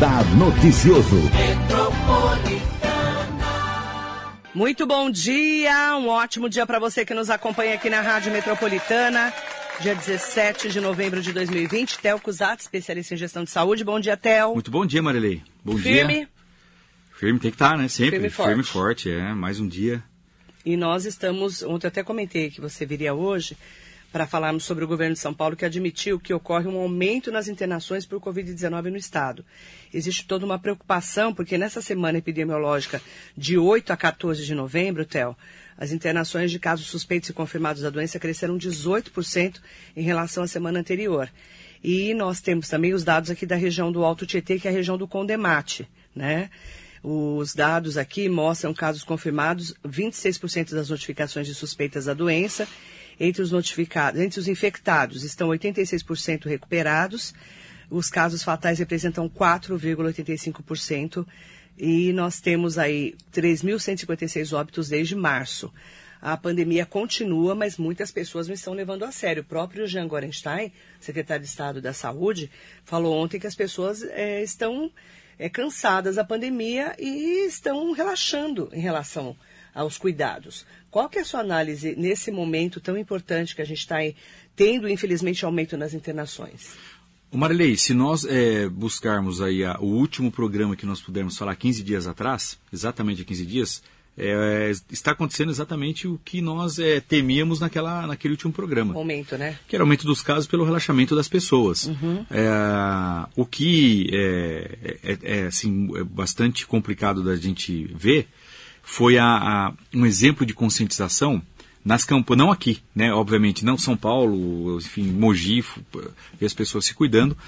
Radar Noticioso. Muito bom dia, um ótimo dia para você que nos acompanha aqui na Rádio Metropolitana. Dia 17 de novembro de 2020, Tel Cusat, especialista em gestão de saúde. Bom dia, Tel. Muito bom dia, Marilei. Bom Firme. dia. Firme tem que estar, né? Sempre. Firme e forte. Firme e forte, é. Mais um dia. E nós estamos, ontem eu até comentei que você viria hoje para falarmos sobre o governo de São Paulo que admitiu que ocorre um aumento nas internações por Covid-19 no estado. Existe toda uma preocupação, porque nessa semana epidemiológica de 8 a 14 de novembro, Theo, as internações de casos suspeitos e confirmados da doença cresceram 18% em relação à semana anterior. E nós temos também os dados aqui da região do Alto Tietê, que é a região do Condemate, né? Os dados aqui mostram casos confirmados, 26% das notificações de suspeitas da doença. Entre os notificados, entre os infectados estão 86% recuperados. Os casos fatais representam 4,85%. E nós temos aí 3.156 óbitos desde março. A pandemia continua, mas muitas pessoas não estão levando a sério. O próprio Jean Gorenstein, secretário de Estado da Saúde, falou ontem que as pessoas eh, estão é, cansadas da pandemia e estão relaxando em relação aos cuidados. Qual que é a sua análise nesse momento tão importante que a gente está tendo, infelizmente, aumento nas internações? O Marilei, se nós é, buscarmos aí a, o último programa que nós pudemos falar 15 dias atrás, exatamente há 15 dias, é, está acontecendo exatamente o que nós é, temíamos naquela, naquele último programa. Aumento, né? Que era o aumento dos casos pelo relaxamento das pessoas. Uhum. É, o que é, é, é, assim, é bastante complicado da gente ver foi a, a, um exemplo de conscientização nas campanhas, não aqui, né? Obviamente, não São Paulo, enfim, Mogi, ver as pessoas se cuidando.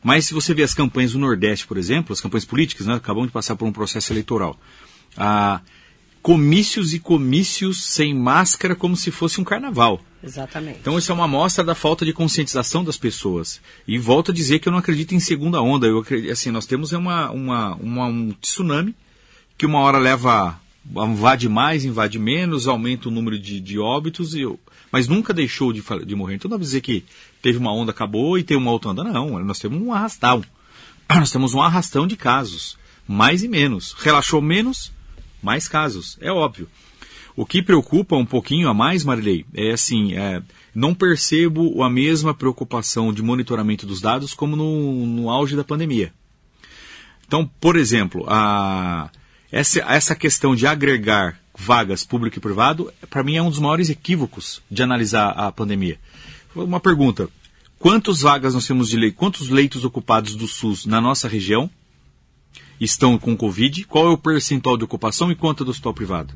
Mas se você vê as campanhas do Nordeste, por exemplo, as campanhas políticas, né? Acabamos de passar por um processo eleitoral. Ah, comícios e comícios sem máscara como se fosse um carnaval. Exatamente. Então isso é uma amostra da falta de conscientização das pessoas. E volto a dizer que eu não acredito em segunda onda. Eu acredito, assim, nós temos uma, uma, uma, um tsunami que uma hora leva invade mais, invade menos, aumenta o número de, de óbitos, e, mas nunca deixou de, de morrer. Então não vai dizer que teve uma onda, acabou e tem uma outra onda. Não, nós temos um arrastão. Nós temos um arrastão de casos, mais e menos. Relaxou menos, mais casos, é óbvio. O que preocupa um pouquinho a mais, Marilei, é assim, é, não percebo a mesma preocupação de monitoramento dos dados como no, no auge da pandemia. Então, por exemplo, a, essa, essa questão de agregar vagas público e privado, para mim é um dos maiores equívocos de analisar a pandemia. Uma pergunta: quantas vagas nós temos de lei, quantos leitos ocupados do SUS na nossa região estão com Covid? Qual é o percentual de ocupação e quanto é do hospital privado?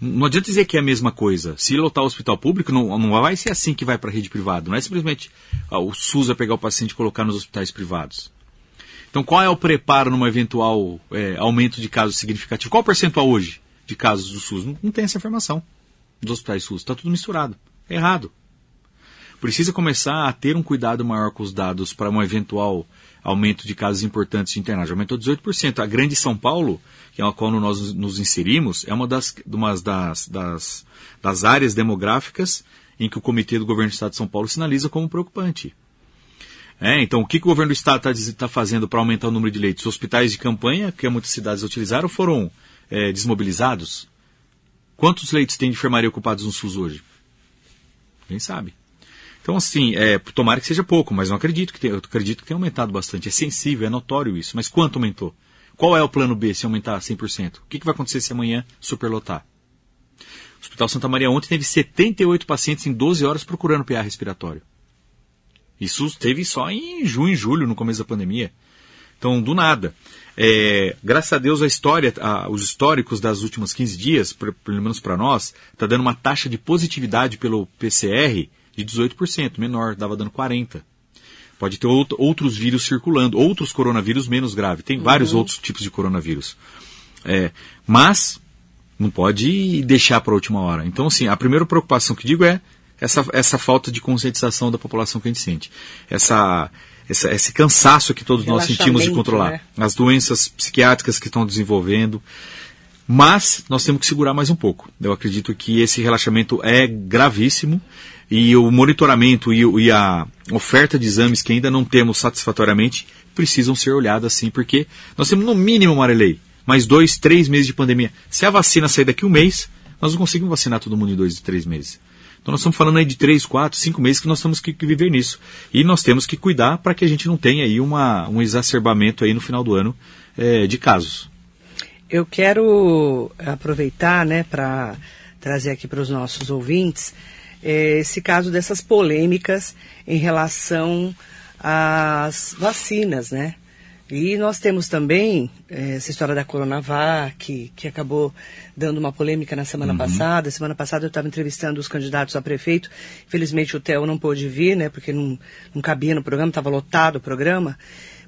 Não adianta dizer que é a mesma coisa. Se lotar o hospital público, não, não vai ser assim que vai para a rede privada. Não é simplesmente ah, o SUS vai pegar o paciente e colocar nos hospitais privados. Então, qual é o preparo num eventual é, aumento de casos significativo? Qual o percentual hoje de casos do SUS? Não, não tem essa informação dos hospitais SUS. Está tudo misturado. É errado. Precisa começar a ter um cuidado maior com os dados para um eventual aumento de casos importantes de internagem. Aumentou 18%. A grande São Paulo, que é a qual nós nos inserimos, é uma das, das, das, das áreas demográficas em que o Comitê do Governo do Estado de São Paulo sinaliza como preocupante. É, então, o que, que, o governo do Estado está tá fazendo para aumentar o número de leitos? Os hospitais de campanha, que muitas cidades utilizaram, foram é, desmobilizados? Quantos leitos tem de enfermaria ocupados no SUS hoje? Quem sabe? Então, assim, é, tomara que seja pouco, mas não acredito que tenha, acredito que tenha aumentado bastante. É sensível, é notório isso. Mas quanto aumentou? Qual é o plano B se aumentar 100%? O que, que vai acontecer se amanhã superlotar? O Hospital Santa Maria ontem teve 78 pacientes em 12 horas procurando PA respiratório. Isso teve só em junho e julho, no começo da pandemia. Então, do nada. É, graças a Deus, a história, a, os históricos das últimas 15 dias, pelo menos para nós, está dando uma taxa de positividade pelo PCR de 18%, menor, dava dando 40%. Pode ter out, outros vírus circulando, outros coronavírus menos graves. Tem uhum. vários outros tipos de coronavírus. É, mas não pode deixar para a última hora. Então, assim, a primeira preocupação que digo é essa, essa falta de conscientização da população que a gente sente. Essa, essa esse cansaço que todos nós sentimos de controlar. Né? As doenças psiquiátricas que estão desenvolvendo. Mas nós temos que segurar mais um pouco. Eu acredito que esse relaxamento é gravíssimo. e o monitoramento e, e, a oferta de exames que ainda não temos satisfatoriamente precisam ser olhadas sim, porque nós temos no mínimo, Marelei, mais dois, três meses de pandemia. Se a vacina sair daqui um mês, nós não conseguimos vacinar todo mundo em dois, três meses. Então nós estamos falando aí de três, quatro, cinco meses que nós temos que, que viver nisso. E nós temos que cuidar para que a gente não tenha aí uma, um exacerbamento aí no final do ano é, de casos. Eu quero aproveitar né, para trazer aqui para os nossos ouvintes é, esse caso dessas polêmicas em relação às vacinas, né? E nós temos também é, essa história da Coronavac, que acabou dando uma polêmica na semana uhum. passada. Semana passada eu estava entrevistando os candidatos a prefeito. Infelizmente o Theo não pôde vir, né? Porque não, não cabia no programa, estava lotado o programa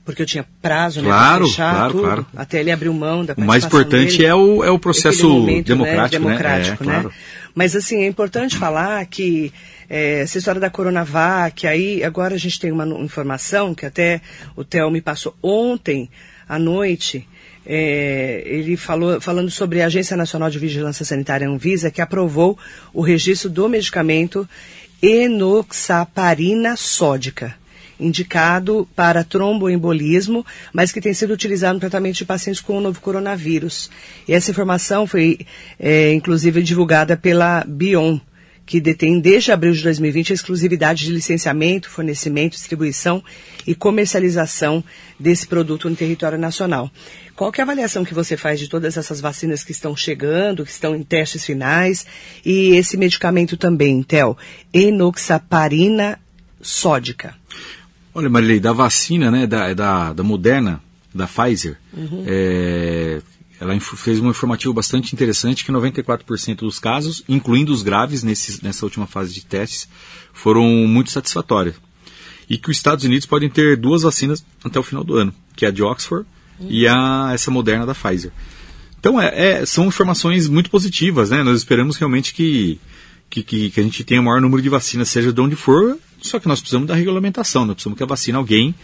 porque eu tinha prazo né, claro, fechar claro, tudo, claro. até ele abriu mão da O mais importante dele, é, o, é o processo momento, democrático, né? democrático né? né? É, Mas assim, é importante falar que é, essa história da Coronavac, aí agora a gente tem uma informação que até o Theo me passou ontem à noite, é, ele falou falando sobre a Agência Nacional de Vigilância Sanitária Anvisa, que aprovou o registro do medicamento enoxaparina sódica indicado para tromboembolismo, mas que tem sido utilizado no tratamento de pacientes com o novo coronavírus. E essa informação foi, é, inclusive, divulgada pela Bion, que detém desde abril de 2020 a exclusividade de licenciamento, fornecimento, distribuição e comercialização desse produto no território nacional. Qual é a avaliação que você faz de todas essas vacinas que estão chegando, que estão em testes finais, e esse medicamento também, Tel, enoxaparina sódica? Olha, Marilei, da vacina, né, da, da, da Moderna, da Pfizer, uhum. é, ela fez um informativo bastante interessante que 94% dos casos, incluindo os graves nesse, nessa última fase de testes, foram muito satisfatórios. E que os Estados Unidos podem ter duas vacinas até o final do ano, que é a de Oxford uhum. e a, essa Moderna da Pfizer. Então, é, é, são informações muito positivas, né? Nós esperamos realmente que, que, que, que a gente tenha o maior número de vacinas, seja de onde for, só que nós precisamos da regulamentação, nós precisamos que a vacina alguém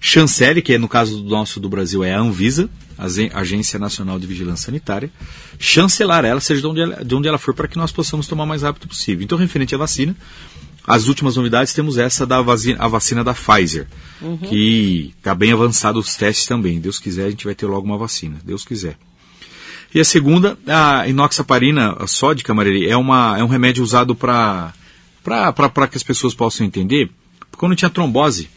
chancele, que é, no caso do nosso do Brasil é a Anvisa, a Agência Nacional de Vigilância Sanitária, chancelar ela, seja de onde ela, de onde ela for, para que nós possamos tomar o mais rápido possível. Então, referente à vacina, as últimas novidades temos essa da vacina, a vacina da Pfizer, uhum. que está bem avançado os testes também. Deus quiser, a gente vai ter logo uma vacina. Deus quiser. E a segunda, a inoxaparina a sódica, Maria, é, uma, é um remédio usado para para que as pessoas possam entender, quando tinha trombose,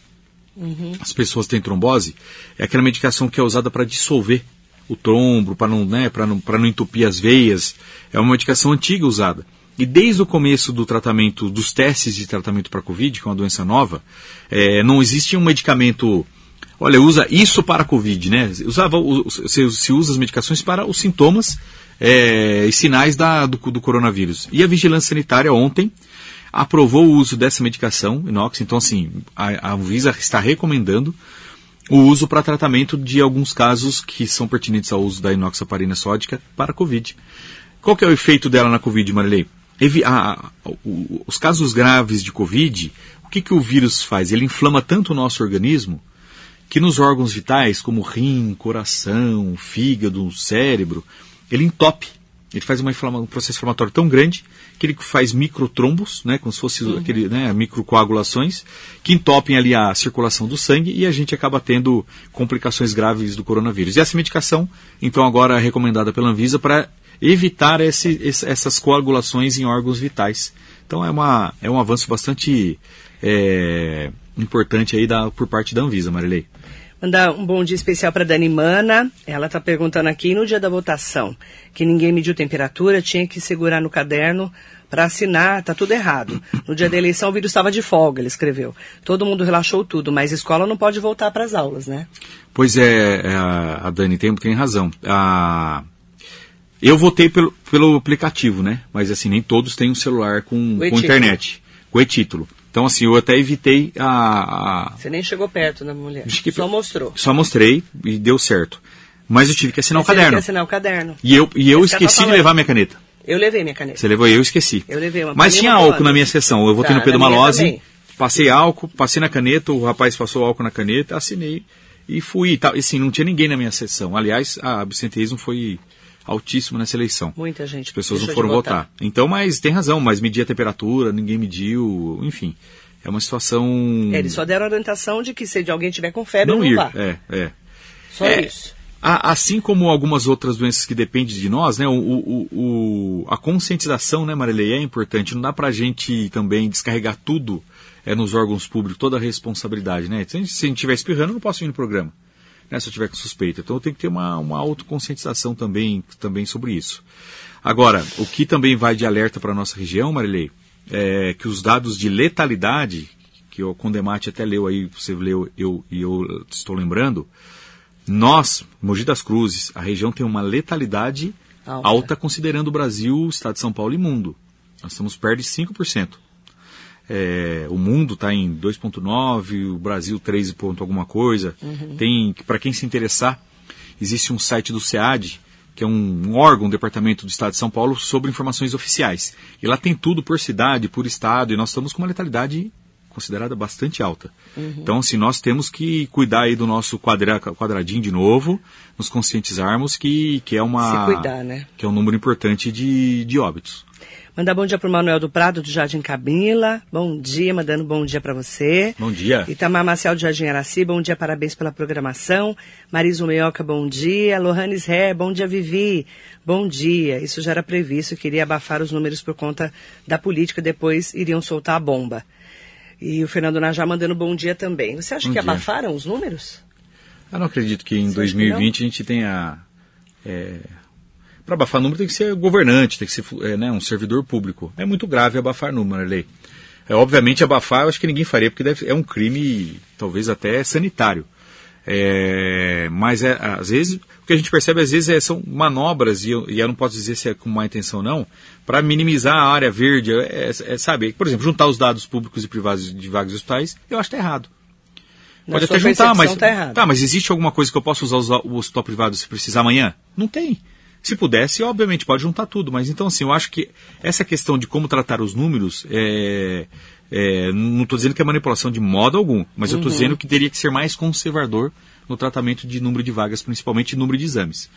uhum. as pessoas têm trombose, é aquela medicação que é usada para dissolver o trombo, para não, né, não, não entupir as veias. É uma medicação antiga usada. E desde o começo do tratamento, dos testes de tratamento para Covid, que é uma doença nova, é, não existe um medicamento. Olha, usa isso para a Covid, né? Usava, se, se usa as medicações para os sintomas é, e sinais da, do, do coronavírus. E a vigilância sanitária ontem aprovou o uso dessa medicação, inox. Então, assim, a, a Anvisa está recomendando o uso para tratamento de alguns casos que são pertinentes ao uso da inoxaparina sódica para a Covid. Qual que é o efeito dela na Covid, Marilei? A, a, os casos graves de Covid, o que, que o vírus faz? Ele inflama tanto o nosso organismo que nos órgãos vitais, como rim, coração, fígado, cérebro, ele entope. Ele faz uma um processo inflamatório tão grande que ele faz microtrombos, né, como se fosse uhum. aquele, né, microcoagulações, que entopem ali a circulação do sangue e a gente acaba tendo complicações graves do coronavírus. E essa medicação, então, agora é recomendada pela Anvisa para evitar esse, esse, essas coagulações em órgãos vitais. Então é, uma, é um avanço bastante é, importante aí da, por parte da Anvisa, Marilei. Mandar um bom dia especial para Dani Mana. Ela está perguntando aqui no dia da votação que ninguém mediu temperatura, tinha que segurar no caderno para assinar, tá tudo errado. No dia da eleição o vírus estava de folga, ele escreveu. Todo mundo relaxou tudo, mas a escola não pode voltar para as aulas, né? Pois é, é a Dani tem, tem razão. A... Eu votei pelo, pelo aplicativo, né? Mas assim, nem todos têm um celular com, com internet, com e-título. Então, assim, eu até evitei a. Você nem chegou perto da mulher. Que... Só mostrou. Só mostrei e deu certo. Mas eu tive que assinar Mas o caderno. Teve que assinar o caderno. E eu, e eu esqueci de levar minha caneta. Eu levei minha caneta. Você levou e eu esqueci. Eu levei uma Mas tinha álcool na minha sessão. Eu votei tá, no Pedro Malose, passei álcool, passei na caneta, o rapaz passou álcool na caneta, assinei e fui. E, tal. e assim, não tinha ninguém na minha sessão. Aliás, a absenteísmo foi altíssimo nessa eleição. Muita gente. As pessoas não foram votar. votar. Então, mas tem razão, mas medir a temperatura, ninguém mediu, enfim. É uma situação. É, eles só deram a orientação de que se alguém tiver com febre, não não, ir. vá. É, é. Só É. isso. A- Assim como algumas outras doenças que dependem de nós, né, o, o- o- a conscientização, né, Marilei, é importante. Não dá pra gente também descarregar tudo é, nos órgãos públicos, toda a responsabilidade, né? Se a gente se a gente estiver espirrando, eu não posso ir no programa, né, se eu tiver com suspeita. Então tem que ter uma, uma autoconscientização também, também sobre isso. Agora, o que também vai de alerta para a nossa região, Marilei, é que os dados de letalidade, que o Condemate até leu aí, você leu eu, e eu estou lembrando, nós, Mogi das Cruzes, a região tem uma letalidade Alta. alta, considerando o Brasil, o estado de São Paulo e mundo. Nós estamos perto de 5%. É, o mundo está em 2,9%, o Brasil 3 ponto alguma coisa. Tem, para quem se interessar, existe um site do SEAD, que é um, órgão, um departamento do estado de São Paulo, sobre informações oficiais. E lá tem tudo por cidade, por estado, e nós estamos com uma letalidade considerada bastante alta. Então, assim, nós temos que cuidar aí do nosso quadra, quadradinho de novo, nos conscientizarmos que, que é uma Se cuidar, né? que é um número importante de, de óbitos. Mandar bom dia pro Manuel do Prado, do Jardim Camila. Bom dia, mandando bom dia para você. Bom dia. Itamar Marcial do Jardim Araci, bom dia, parabéns pela programação. Marisa Meioca, bom dia. Lohanes Ré, bom dia, Vivi. Bom dia. Isso já era previsto, queria abafar os números por conta da política, depois iriam soltar a bomba. E o Fernando Najá mandando bom dia também. Você acha Bom que dia. abafaram os números? Eu não acredito que em Você acha que 2020 a gente tenha. Para abafar número tem que ser governante, tem que ser é, né, um servidor público. É muito grave abafar número, lei. É, obviamente, abafar eu acho que ninguém faria, porque deve- é um crime, talvez até sanitário. É, mas é, às vezes, o que a gente percebe às vezes é, são manobras, e eu, e eu não posso dizer se é com má intenção ou não, para minimizar a área verde. É, é, é, sabe, por exemplo, juntar os dados públicos e privados de vagas hospitais, eu acho que está errado. Na Pode até juntar, mas. Tá. Tá, mas existe alguma coisa que eu possa usar o hospital privado se precisar amanhã? Não tem. Se pudesse, obviamente, pode juntar tudo. Mas então, assim, eu acho que essa questão de como tratar os números, é, é, não estou dizendo que é manipulação de modo algum, mas eu estou Uhum. dizendo que teria que ser mais conservador no tratamento de número de vagas, principalmente número de exames.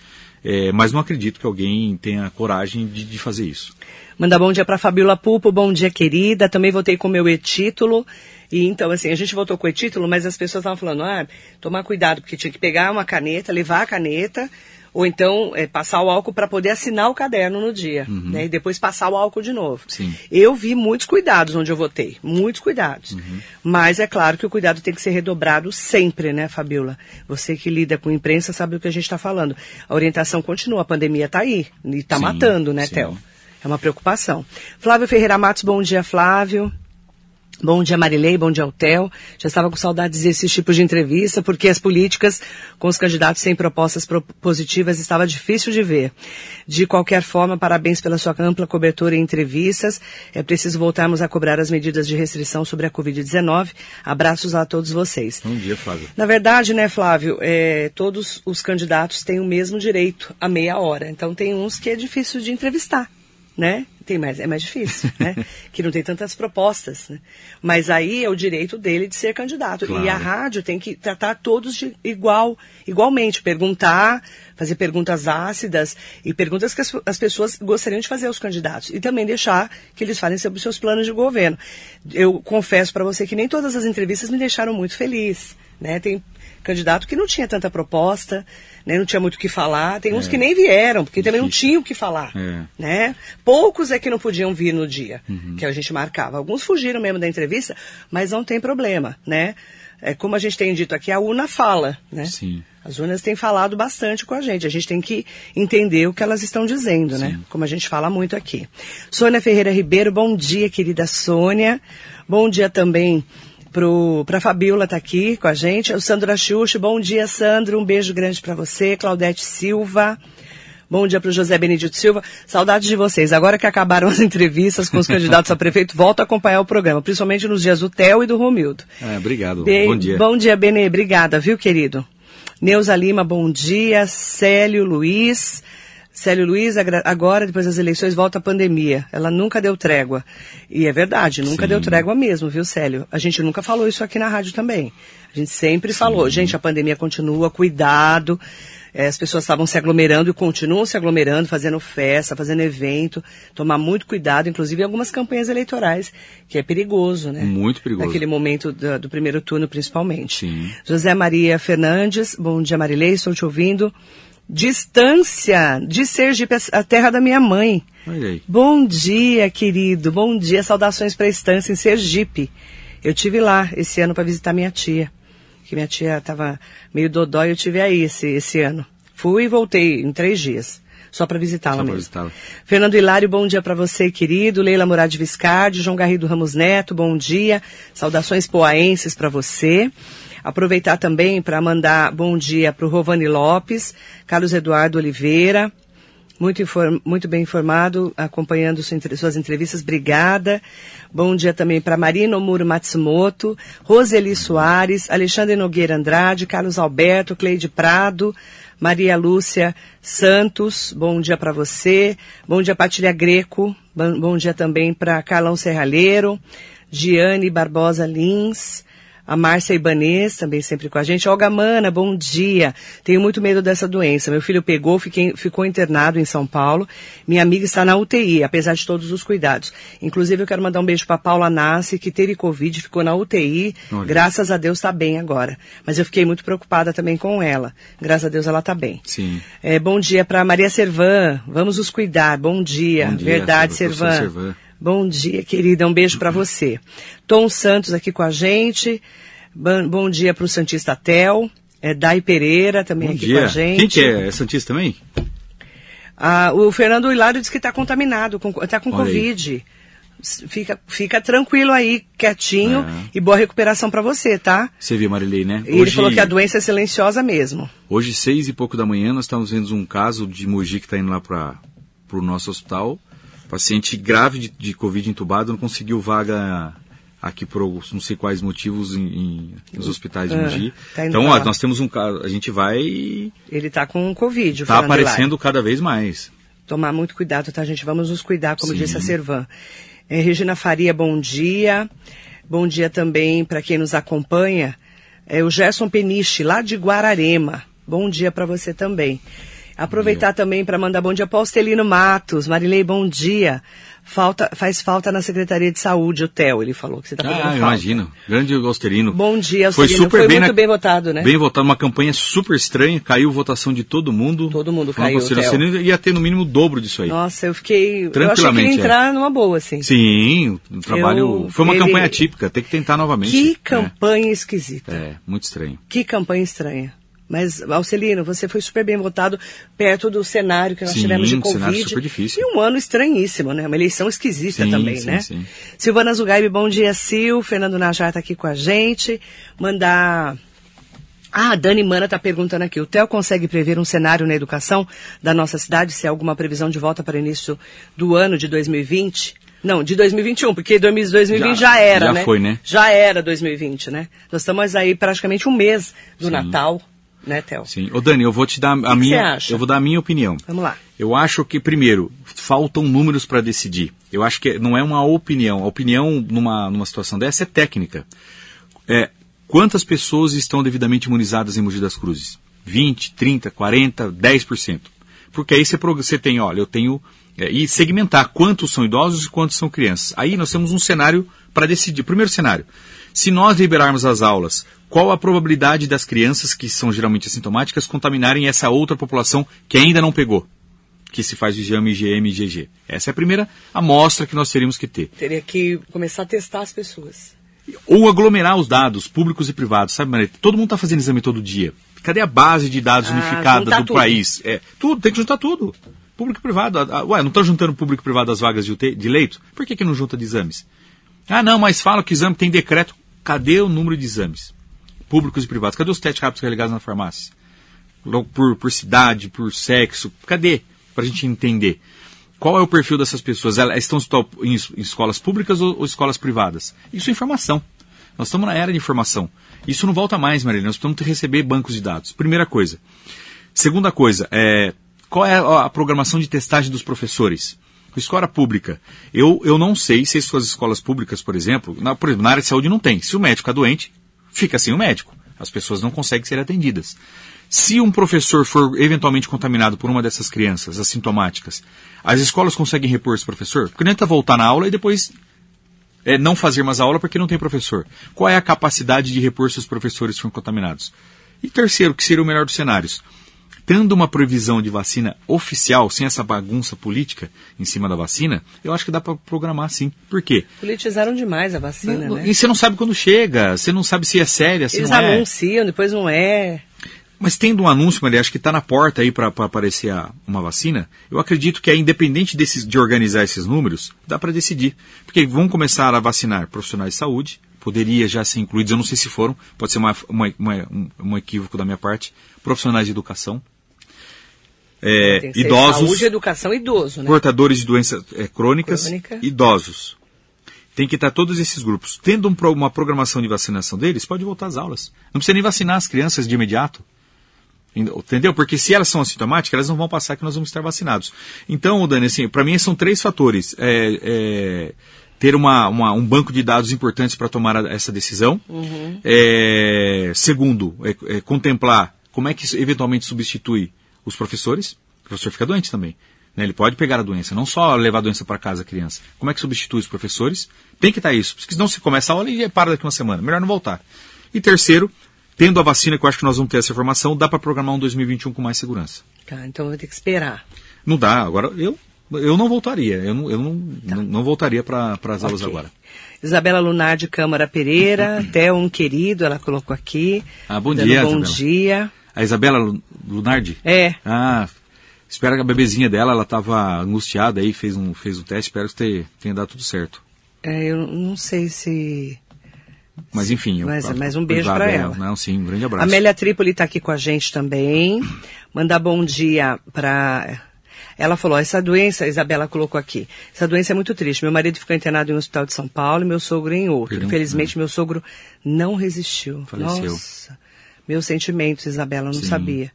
É, mas não acredito que alguém tenha coragem de, de fazer isso. Mandar bom dia para Fabiola Pupo, bom dia querida. Também voltei com o meu e-título. E então, assim, a gente voltou com o e-título, mas as pessoas estavam falando, ah, tomar cuidado, porque tinha que pegar uma caneta, levar a caneta, ou então é, passar o álcool para poder assinar o caderno no dia, né? E depois passar o álcool de novo. Sim. Eu vi muitos cuidados onde eu votei, muitos cuidados. Mas é claro que o cuidado tem que ser redobrado sempre, né, Fabiola? Você que lida com imprensa sabe do que a gente está falando. A orientação continua, a pandemia está aí, e está matando, né. Théo? É uma preocupação. Flávio Ferreira Matos, bom dia, Flávio. Bom dia, Marilei, bom dia, Altel. Já estava com saudades desses tipos de entrevista, porque as políticas com os candidatos sem propostas pro- positivas estava difícil de ver. De qualquer forma, parabéns pela sua ampla cobertura em entrevistas. É preciso voltarmos a cobrar as medidas de restrição sobre a Covid-19. Abraços a todos vocês. Bom dia, Flávio. Na verdade, né, Flávio, é, todos os candidatos têm o mesmo direito a meia hora. Então tem uns que é difícil de entrevistar, né? Tem mais, é mais difícil, né? que não tem tantas propostas, né? Mas aí é o direito dele de ser candidato. Claro. E a rádio tem que tratar todos de igual, igualmente, perguntar, fazer perguntas ácidas e perguntas que as, as pessoas gostariam de fazer aos candidatos e também deixar que eles falem sobre os seus planos de governo. Eu confesso para você que nem todas as entrevistas me deixaram muito feliz, né? Tem candidato que não tinha tanta proposta, né? Não tinha muito o que falar. Tem uns que nem vieram, porque também não tinham o que falar, É. né? Poucos é que não podiam vir no dia Uhum. que a gente marcava. Alguns fugiram mesmo da entrevista, mas não tem problema, né? É, como a gente tem dito aqui, a urna fala, né? Sim. As urnas têm falado bastante com a gente. A gente tem que entender o que elas estão dizendo, né? Sim. Como a gente fala muito aqui. Sônia Ferreira Ribeiro, bom dia, querida Sônia. Bom dia também para a Fabiola tá aqui com a gente. O Sandro Axuxi, bom dia, Sandro. Um beijo grande para você. Claudete Silva. Bom dia para o José Benedito Silva. Saudades de vocês. Agora que acabaram as entrevistas com os candidatos a prefeito, volto a acompanhar o programa, principalmente nos dias do Theo e do Romildo. É, obrigado. Bem- Bom dia. Bom dia, Benê. Obrigada, viu, querido? Neuza Lima, bom dia. Célio Luiz. Célio Luiz, agora, depois das eleições, volta a pandemia. Ela nunca deu trégua. E é verdade, nunca Sim. deu trégua mesmo, viu, Célio? A gente nunca falou isso aqui na rádio também. A gente sempre falou, gente, a pandemia continua, cuidado. É, as pessoas estavam se aglomerando e continuam se aglomerando, fazendo festa, fazendo evento. Tomar muito cuidado, inclusive em algumas campanhas eleitorais, que é perigoso, né? Muito perigoso. Naquele momento do, do primeiro turno, principalmente. Sim. José Maria Fernandes, bom dia Marilei, estou te ouvindo. Distância de Sergipe, a terra da minha mãe. Bom dia, querido. Bom dia. Saudações para a estância em Sergipe. Eu tive lá esse ano para visitar minha tia. Que minha tia estava meio dodói, eu tive aí esse, esse ano. Fui e voltei em três dias. Só para visitá-la mesmo. visitá-la. Fernando Hilário, bom dia para você, querido. Leila Murad Viscardi, João Garrido Ramos Neto, bom dia. Saudações poaenses para você. Aproveitar também para mandar bom dia para o Rovani Lopes, Carlos Eduardo Oliveira, muito, inform- muito bem informado, acompanhando suas entrevistas. Obrigada. Bom dia também para Marina Muro Matsumoto, Roseli Soares, Alexandre Nogueira Andrade, Carlos Alberto, Cleide Prado, Maria Lúcia Santos. Bom dia para você. Bom dia, Patilha Greco. Bom, bom dia também para Carlão Serralheiro, Giane Barbosa Lins. A Márcia Ibanês, também sempre com a gente. Olga Mana, bom dia. Tenho muito medo dessa doença. Meu filho pegou, fiquei- ficou internado em São Paulo. Minha amiga está na UTI, apesar de todos os cuidados. Inclusive, eu quero mandar um beijo para Paula Nassi, que teve Covid, ficou na UTI. Olha. Graças a Deus está bem agora. Mas eu fiquei muito preocupada também com ela. Graças a Deus ela está bem. Sim. É, bom dia para Maria Servan. Vamos nos cuidar. Bom dia. Bom dia, Verdade. Servan. Bom dia, querida. Um beijo para você. Tom Santos aqui com a gente. Ban- Bom dia para o Santista Tel. É, Dai Pereira também Bom aqui dia. com a gente. Quem que é? É Santista também? Ah, o Fernando Hilário disse que está contaminado, está com Olha aí. Covid. Fica, fica tranquilo aí, quietinho, É. e boa recuperação para você, tá? Você viu, Marilei, né? E ele falou que a doença é silenciosa mesmo. Hoje, seis e pouco da manhã, nós estamos vendo um caso de Mogi que está indo lá para o nosso hospital. Paciente grave de, de Covid entubado, não conseguiu vaga aqui por alguns- não sei quais motivos em, em- nos hospitais de Ah, Mogi. tá indo então, ó, nós temos um caso, a gente vai Ele está com Covid, tá Hilário. aparecendo cada vez mais. Tomar muito cuidado, tá, gente? Vamos nos cuidar, como Sim. disse a Servan. Eh, Regina Faria, bom dia. Bom dia também para quem nos acompanha. É o Gerson Peniche, lá de Guararema. Bom dia para você também. Aproveitar também para mandar bom dia para Austelino Matos. Marilei, bom dia. Falta, faz falta na Secretaria de Saúde, o TEL, ele falou que você está fazendo Ah, falta. imagino. Grande Austerino. Bom dia, Foi Austelino. super Foi bem muito na- bem votado, né? Bem votado, uma campanha super estranha, caiu votação de todo mundo. Todo mundo caiu, Theo. Austerino, ia ter no mínimo o dobro disso aí. Nossa, eu fiquei... Eu achei que ele ia Tranquilamente, é. entrar numa boa, assim. Sim, um trabalho. Eu- foi uma ele- campanha típica, tem que tentar novamente. Que né? campanha esquisita. É, muito estranho. Que campanha estranha. Mas, Alcelino, você foi super bem votado perto do cenário que nós Sim, tivemos de Covid. super difícil. E um ano estranhíssimo, né? Uma eleição esquisita Sim, também, sim, né? sim. Silvana Zugaib, bom dia, Sil. Fernando Najar está aqui com a gente. Mandar... Ah, a Dani Mana está perguntando aqui, o TEL consegue prever um cenário na educação da nossa cidade, se há alguma previsão de volta para o início do ano de 2020? Não, de 2021, porque 2020 já, Já- era, já né? foi, né? Já era 2020, né? Nós estamos aí praticamente um mês do Sim. Natal, né, Theo? Sim. Ô Dani, eu vou te dar a que minha. você acha? Eu vou dar a minha opinião. Vamos lá. Eu acho que, primeiro, faltam números para decidir. Eu acho que não é uma opinião. A opinião numa, numa situação dessa é técnica. É, quantas pessoas estão devidamente imunizadas em Mogi das Cruzes? 20, 30, 40, 10%. Porque aí você, você tem, olha, eu tenho. é, e segmentar quantos são idosos e quantos são crianças. Aí nós temos um cenário para decidir. Primeiro cenário. Se nós liberarmos as aulas, qual a probabilidade das crianças, que são geralmente assintomáticas, contaminarem essa outra população que ainda não pegou? Que se faz o exame IgM e IgG. Essa é a primeira amostra que nós teríamos que ter. Teria que começar a testar as pessoas. Ou aglomerar os dados públicos e privados, sabe, Maria? Todo mundo está fazendo exame todo dia. Cadê a base de dados Ah, unificada do tudo. país? É, tudo, tem que juntar tudo. Público e privado. Ah, ah, Ué, não estão juntando público e privado as vagas de, de leito? Por que, que não junta de exames? Ah, não, mas fala que exame tem decreto. Cadê o número de exames? Públicos e privados. Cadê os testes rápidos carregados na farmácia? Por, por cidade, por sexo. Cadê? Para a gente entender. Qual é o perfil dessas pessoas? Elas estão em es- em escolas públicas ou, ou escolas privadas? Isso é informação. Nós estamos na era de informação. Isso não volta mais, Marília. Nós precisamos receber bancos de dados. Primeira coisa. Segunda coisa, é, qual é a a programação de testagem dos professores? Escola pública. Eu, eu não sei se as suas escolas públicas, por exemplo, na, por exemplo, na área de saúde não tem. Se o médico está doente, fica sem o médico. As pessoas não conseguem ser atendidas. Se um professor for eventualmente contaminado por uma dessas crianças assintomáticas, as escolas conseguem repor esse professor? Porque não voltar na aula e depois é, não fazer mais aula porque não tem professor. Qual é a capacidade de repor se os professores foram contaminados? E terceiro, que seria o melhor dos cenários? Tendo uma previsão de vacina oficial, sem essa bagunça política em cima da vacina, eu acho que dá para programar sim. Por quê? Politizaram demais a vacina, Não, né? E você não sabe quando chega, você não sabe se é séria, se Eles não é. anunciam, depois não é. Mas tendo um anúncio, Maria, acho que está na porta aí para aparecer a- uma vacina, eu acredito que é independente desses, de organizar esses números, dá para decidir. Porque vão começar a vacinar profissionais de saúde, poderia já ser incluídos, eu não sei se foram, pode ser uma, uma- uma- um, um equívoco da minha parte, profissionais de educação, é, idosos, Saúde, educação idoso, né? portadores de doenças é, crônicas, Crônica. idosos. Tem que estar todos esses grupos. Tendo um uma programação de vacinação deles, pode voltar às aulas. Não precisa nem vacinar as crianças de imediato. Entendeu? Porque se elas são assintomáticas, elas não vão passar que nós vamos estar vacinados. Então, Dani, assim, para mim são três fatores. É, é, ter uma, uma- um banco de dados importantes para tomar a- essa decisão. É, segundo, é- contemplar como é que isso eventualmente substitui os professores. O professor fica doente também. né? Ele pode pegar a doença, não só levar a doença para casa a criança. Como é que substitui os professores? Tem que estar isso, porque senão se começa a aula e para daqui uma semana. Melhor não voltar. E terceiro, tendo a vacina, que eu acho que nós vamos ter essa informação, dá para programar um 2021 com mais segurança. Tá, então vai ter que esperar. Não dá, agora eu, eu não voltaria. Eu não, eu não, não, não voltaria para as aulas Tá. Ok. agora. Isabela Lunar de Câmara Pereira, até um querido, ela colocou aqui. Ah, bom dia, Bom Isabela. dia. A Isabela Lu- Lunardi? É, Ah, espero que a bebezinha dela, ela estava angustiada aí, fez um, fez um teste, espero que tenha, tenha dado tudo certo. é, eu não sei se. Mas enfim. eu- Mas- mas um beijo dela. ela. Não, sim, um grande abraço. Amélia Trípoli está aqui com a gente também. Mandar bom dia para. Ela falou: essa doença, a Isabela colocou aqui, essa doença é muito triste. Meu marido ficou internado em um hospital de São Paulo e meu sogro em outro. Infelizmente, meu sogro não resistiu. Faleceu. Nossa. Meus sentimentos, Isabela, não Sim. sabia.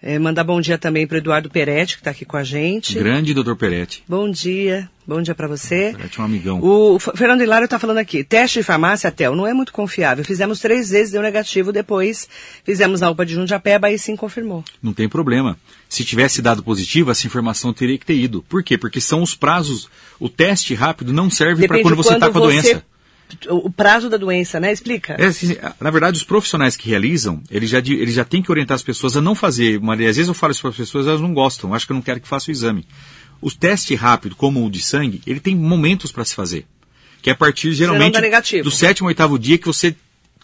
É, mandar bom dia também para Eduardo Peretti, que está aqui com a gente. Grande doutor Peretti. Bom dia. Bom dia para você. Peretti é um amigão. O Fernando Hilário está falando aqui. Teste de farmácia, Tel, não é muito confiável. Fizemos três vezes, deu negativo. Depois fizemos na UPA de Jundiapeba e sim confirmou. Não tem problema. Se tivesse dado positivo, essa informação teria que ter ido. Por quê? Porque são os prazos. O teste rápido não serve para quando você está com a doença. O prazo da doença, né? Explica. É, assim, na verdade, os profissionais que realizam, eles já, eles já têm que orientar as pessoas a não fazer. Mas, às vezes eu falo isso para as pessoas, elas não gostam, acham que eu não quero que faça o exame. O teste rápido, como o de sangue, ele tem momentos para se fazer. Que é a partir, geralmente, do sétimo, oitavo dia que você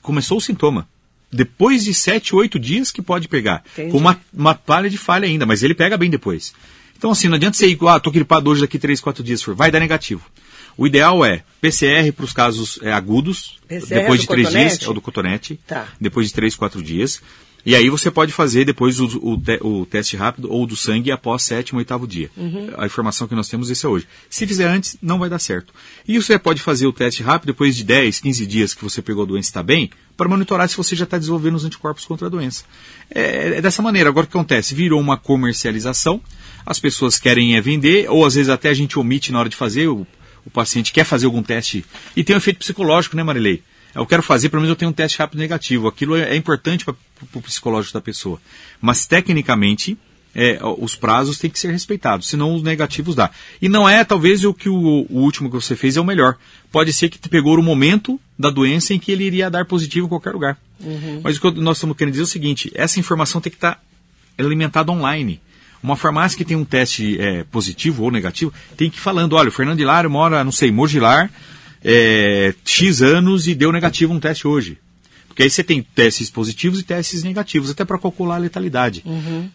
começou o sintoma. Depois de sete, oito dias que pode pegar. Entendi. Com uma, uma palha de falha ainda, mas ele pega bem depois. Então, assim, não adianta você ir, ah, tô gripado hoje, daqui três, quatro dias, vai dar negativo. O ideal é PCR para os casos é, agudos, PCR depois do de três cotonete? dias, é o do cotonete, Tá. depois de três, quatro dias. E aí você pode fazer depois o, o te- o teste rápido ou do sangue após sétimo, oitavo dia. A informação que nós temos esse é hoje. Se fizer antes, não vai dar certo. E você pode fazer o teste rápido depois de 10, 15 dias que você pegou a doença e está bem, para monitorar se você já está desenvolvendo os anticorpos contra a doença. É, é dessa maneira. Agora o que acontece? Virou uma comercialização, as pessoas querem é vender, ou às vezes até a gente omite na hora de fazer, o, o paciente quer fazer algum teste, e tem um efeito psicológico, né, Marilei? Eu quero fazer, pelo menos eu tenho um teste rápido negativo. Aquilo é, é importante para o psicológico da pessoa. Mas, tecnicamente, é, os prazos têm que ser respeitados, senão os negativos dá. E não é, talvez, o que o, o último que você fez é o melhor. Pode ser que te pegou o momento da doença em que ele iria dar positivo em qualquer lugar. Mas o que nós estamos querendo dizer é o seguinte, essa informação tem que estar alimentada online. Uma farmácia que tem um teste é, positivo ou negativo tem que ir falando, olha, o Fernando Hilário mora, não sei, Mogilar, é, X anos e deu negativo um teste hoje. Porque aí você tem testes positivos e testes negativos, até para calcular a letalidade.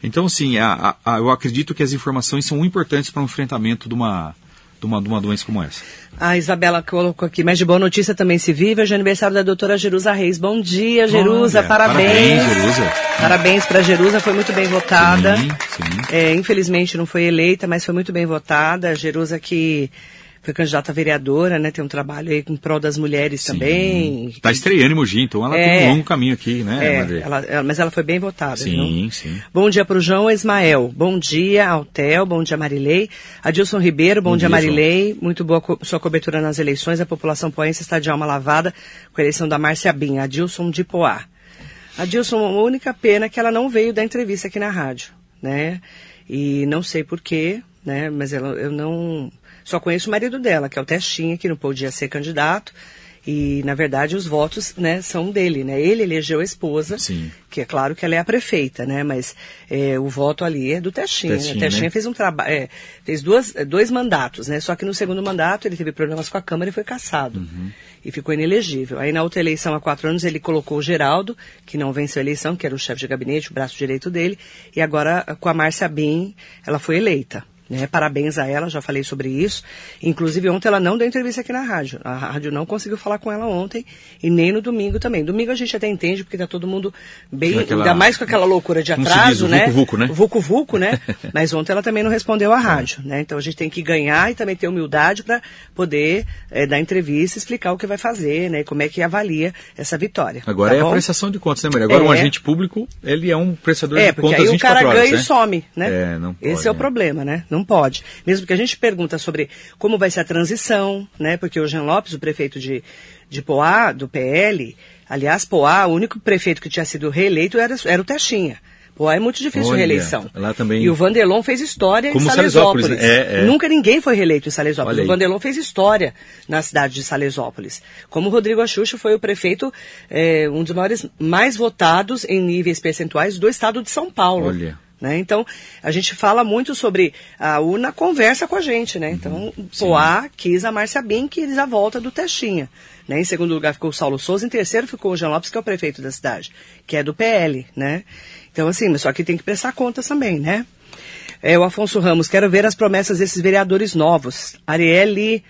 Então, assim, a- a- eu acredito que as informações são importantes para o enfrentamento de uma, de, uma, de uma doença como essa. A Isabela colocou aqui, mas de boa notícia também se vive. Hoje é aniversário da doutora Jerusa Reis. Bom dia, Jerusa. Olha, parabéns. parabéns, Jerusa. Parabéns para Jerusa, foi muito bem votada. Sim, sim. É, infelizmente não foi eleita, mas foi muito bem votada. A Jerusa que foi candidata a vereadora, né? Tem um trabalho aí em prol das mulheres também. Está estreando em Mogi, então ela É. tem um longo caminho aqui, né, É, Madre? ela- ela- mas ela foi bem votada. Sim, sim. Bom dia para o João Ismael. Bom dia, Altel. Bom dia, Marilei. Adilson Ribeiro. Bom, Bom dia, dia, Marilei. Muito boa co- sua cobertura nas eleições. A população poense está de alma lavada com a eleição da Márcia Binha. Adilson de Poá. Adilson, a única pena é que ela não veio da entrevista aqui na rádio, né? E não sei porquê, né? Mas ela, eu não. Só conheço o marido dela, que é o Testinha, que não podia ser candidato. E, na verdade, os votos né, são dele, né? Ele elegeu a esposa, Sim. que é claro que ela é a prefeita, né? Mas é, o voto ali é do Testinha. Testinha, né? Testinha né? fez um trabalho, é, fez duas, dois mandatos, né? Só que no segundo mandato ele teve problemas com a Câmara e foi cassado. Uhum. E ficou inelegível. Aí na outra eleição, há quatro anos, ele colocou o Geraldo, que não venceu a eleição, que era o chefe de gabinete, o braço direito dele. E agora, com a Márcia Bin, ela foi eleita. Né? Parabéns a ela, já falei sobre isso. Inclusive, ontem ela não deu entrevista aqui na rádio. A rádio não conseguiu falar com ela ontem e nem no domingo também. Domingo a gente até entende, porque tá todo mundo bem, Naquela- ainda mais com aquela loucura de atraso, diz, né? vucu-vucu, né? Vucu-vucu, né? Mas ontem ela também não respondeu à rádio, né? Então a gente tem que ganhar e também ter humildade para poder eh, dar entrevista, explicar o que vai fazer, né? E como é que avalia essa vitória. Agora tá é a bom? prestação de contas, né, Maria? Agora um É. agente público, ele é um prestador É, de porque contas aí o 24 cara horas, ganha né? e some, né? É, não pode, Esse é o né? problema, né? Não pode. Mesmo que a gente pergunta sobre como vai ser a transição, né? Porque o Jean Lopes, o prefeito de, de Poá, do PL, aliás, Poá, o único prefeito que tinha sido reeleito era, era o Testinha. Poá é muito difícil Olha, reeleição. lá também- E o Vanderlon fez história Como em Salesópolis. Salesópolis, né? É, é. Nunca ninguém foi reeleito em Salesópolis. O Vanderlon fez história na cidade de Salesópolis. Como o Rodrigo Axuxa foi o prefeito, eh, um dos maiores, mais votados em níveis percentuais do estado de São Paulo. Olha. Né? Então, a gente fala muito sobre a urna conversa com a gente, né? Então, Poá quis a Márcia Bin, quis a volta do Testinha. Né? Em segundo lugar ficou o Saulo Souza, em terceiro ficou o Jean Lopes, que é o prefeito da cidade, que é do PL, né? Então, assim, mas só que tem que prestar contas também, né? É, o Afonso Ramos, quero ver as promessas desses vereadores novos. Arielle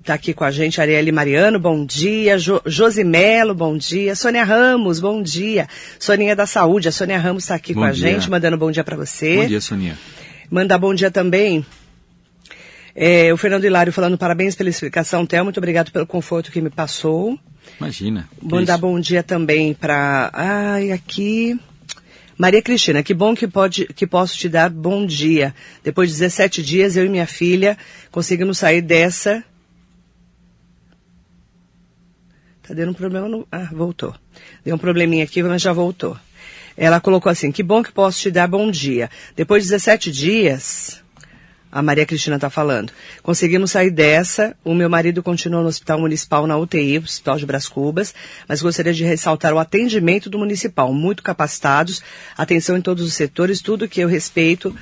está aqui com a gente, Arielle Mariano, bom dia. Jo, Josimelo, bom dia. Sônia Ramos, bom dia. Soninha da Saúde, a Sônia Ramos está aqui Bom com a dia. gente, mandando bom dia para você. Bom dia, Soninha. Mandar bom dia também. É, o Fernando Hilário falando parabéns pela explicação, Theo. Muito obrigado pelo conforto que me passou. Imagina. Mandar isso. bom dia também para. Ai, aqui. Maria Cristina, que bom que, pode, que posso te dar bom dia. Depois de 17 dias, eu e minha filha conseguimos sair dessa. Tá dando um problema no. Ah, voltou. Deu um probleminha aqui, mas já voltou. Ela colocou assim: que bom que posso te dar bom dia. Depois de 17 dias. A Maria Cristina está falando. Conseguimos sair dessa. O meu marido continua no Hospital Municipal na UTI, Hospital de Bras Cubas, mas gostaria de ressaltar o atendimento do municipal, muito capacitados, atenção em todos os setores, tudo que eu respeito.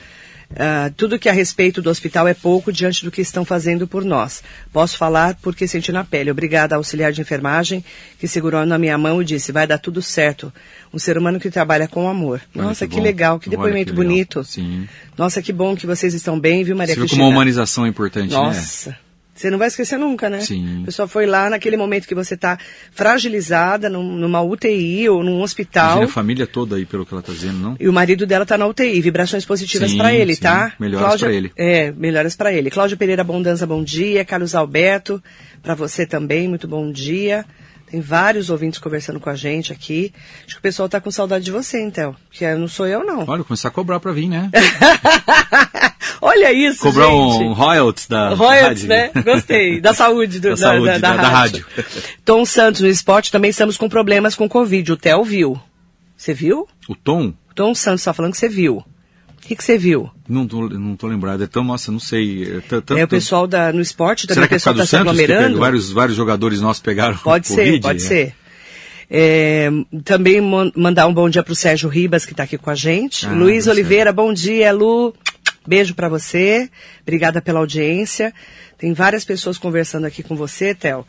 Ah, tudo que a respeito do hospital é pouco diante do que estão fazendo por nós. Posso falar porque senti na pele. Obrigada, auxiliar de enfermagem, que segurou na minha mão e disse: vai dar tudo certo. Um ser humano que trabalha com amor. Olha Nossa, que que, legal, que depoimento que bonito. Sim. Nossa, que bom que vocês estão bem, viu, Maria Você viu Cristina? como a humanização é importante, né? Nossa. Você não vai esquecer nunca, né? Sim. A pessoa foi lá naquele momento que você está fragilizada num- numa UTI ou num hospital. Imagina a família toda aí, pelo que ela está dizendo, não? E o marido dela está na UTI. Vibrações positivas para ele, sim. tá? Melhoras pra ele. É, melhoras para ele. Cláudia Pereira Bondanza, bom dia. Carlos Alberto, para você também, muito bom dia. Tem vários ouvintes conversando com a gente aqui. Acho que o pessoal tá com saudade de você, então. Que não sou eu, não. Olha, começar a cobrar pra vir, né? Olha isso, Cobrar gente. um royalties da Royalties, rádio. né? Gostei. Da saúde, do, Da saúde, da, da- da rádio. Tom Santos, no esporte, também estamos com problemas com Covid. O Theo viu. Você viu? O Tom, Tom Santos está falando que você viu. O que que você viu? não tô, não tô lembrado. É tão, nossa, não sei. É, tanto- É o pessoal da, no esporte, também Será o que é por pessoal está do se aglomerando. vários, vários jogadores nossos pegaram Pode Covid? ser, pode É. ser. É, também mandar um bom dia para o Sérgio Ribas, que está aqui com a gente. Ah, Luiz Oliveira, bom dia, Lu. Beijo para você. Obrigada pela audiência. Tem várias pessoas conversando aqui com você, Theo.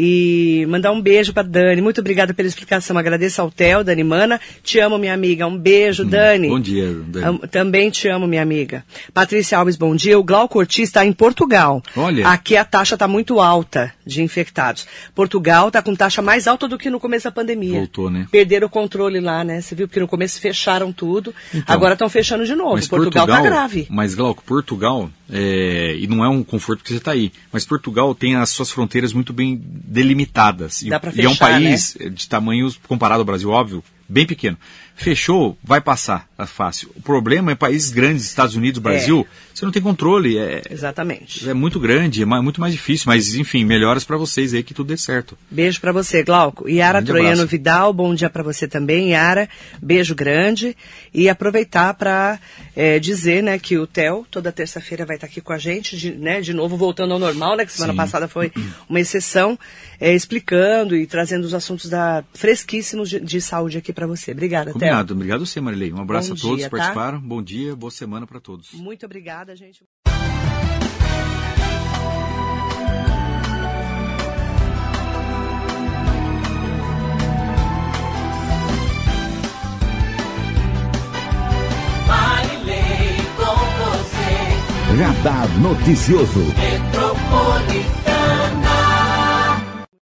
E mandar um beijo para Dani. Muito obrigada pela explicação. Agradeço ao Theo, Dani Mana. Te amo, minha amiga. Um beijo, Dani. Hum, Bom dia, Dani. Am- Também te amo, minha amiga. Patrícia Alves, bom dia. O Glauco Ortiz está em Portugal. Olha. Aqui a taxa está muito alta de infectados. Portugal está com taxa mais alta do que no começo da pandemia. Voltou, né? Perderam o controle lá, né? Você viu? Porque no começo fecharam tudo. Então, agora estão fechando de novo. Mas Portugal está grave. Mas, Glauco, Portugal, é, e não é um conforto porque você está aí, mas Portugal tem as suas fronteiras muito bem delimitadas. E, Dá pra e é um fechar, né? país de tamanhos, comparado ao Brasil, óbvio, bem pequeno. Fechou, vai passar, é fácil. O problema é países grandes, Estados Unidos, Brasil, é. você não tem controle. É, Exatamente. É muito grande, é muito mais difícil, mas enfim, melhoras para vocês aí que tudo dê certo. Beijo para você, Glauco. Yara Troiano abraço. Vidal, bom dia para você também, Yara. Beijo grande. E aproveitar para é, dizer, né, que o Theo toda terça-feira vai estar aqui com a gente, de, né, de novo voltando ao normal, né, que semana Sim. passada foi uma exceção, é, explicando e trazendo os assuntos da fresquíssimos de, de saúde aqui para você. Obrigada, Theo. Combinado. Obrigado a você, Marilei. Um abraço Bom a todos dia, que tá? participaram. Bom dia, boa semana para todos. Muito obrigada, gente. Radar Noticioso.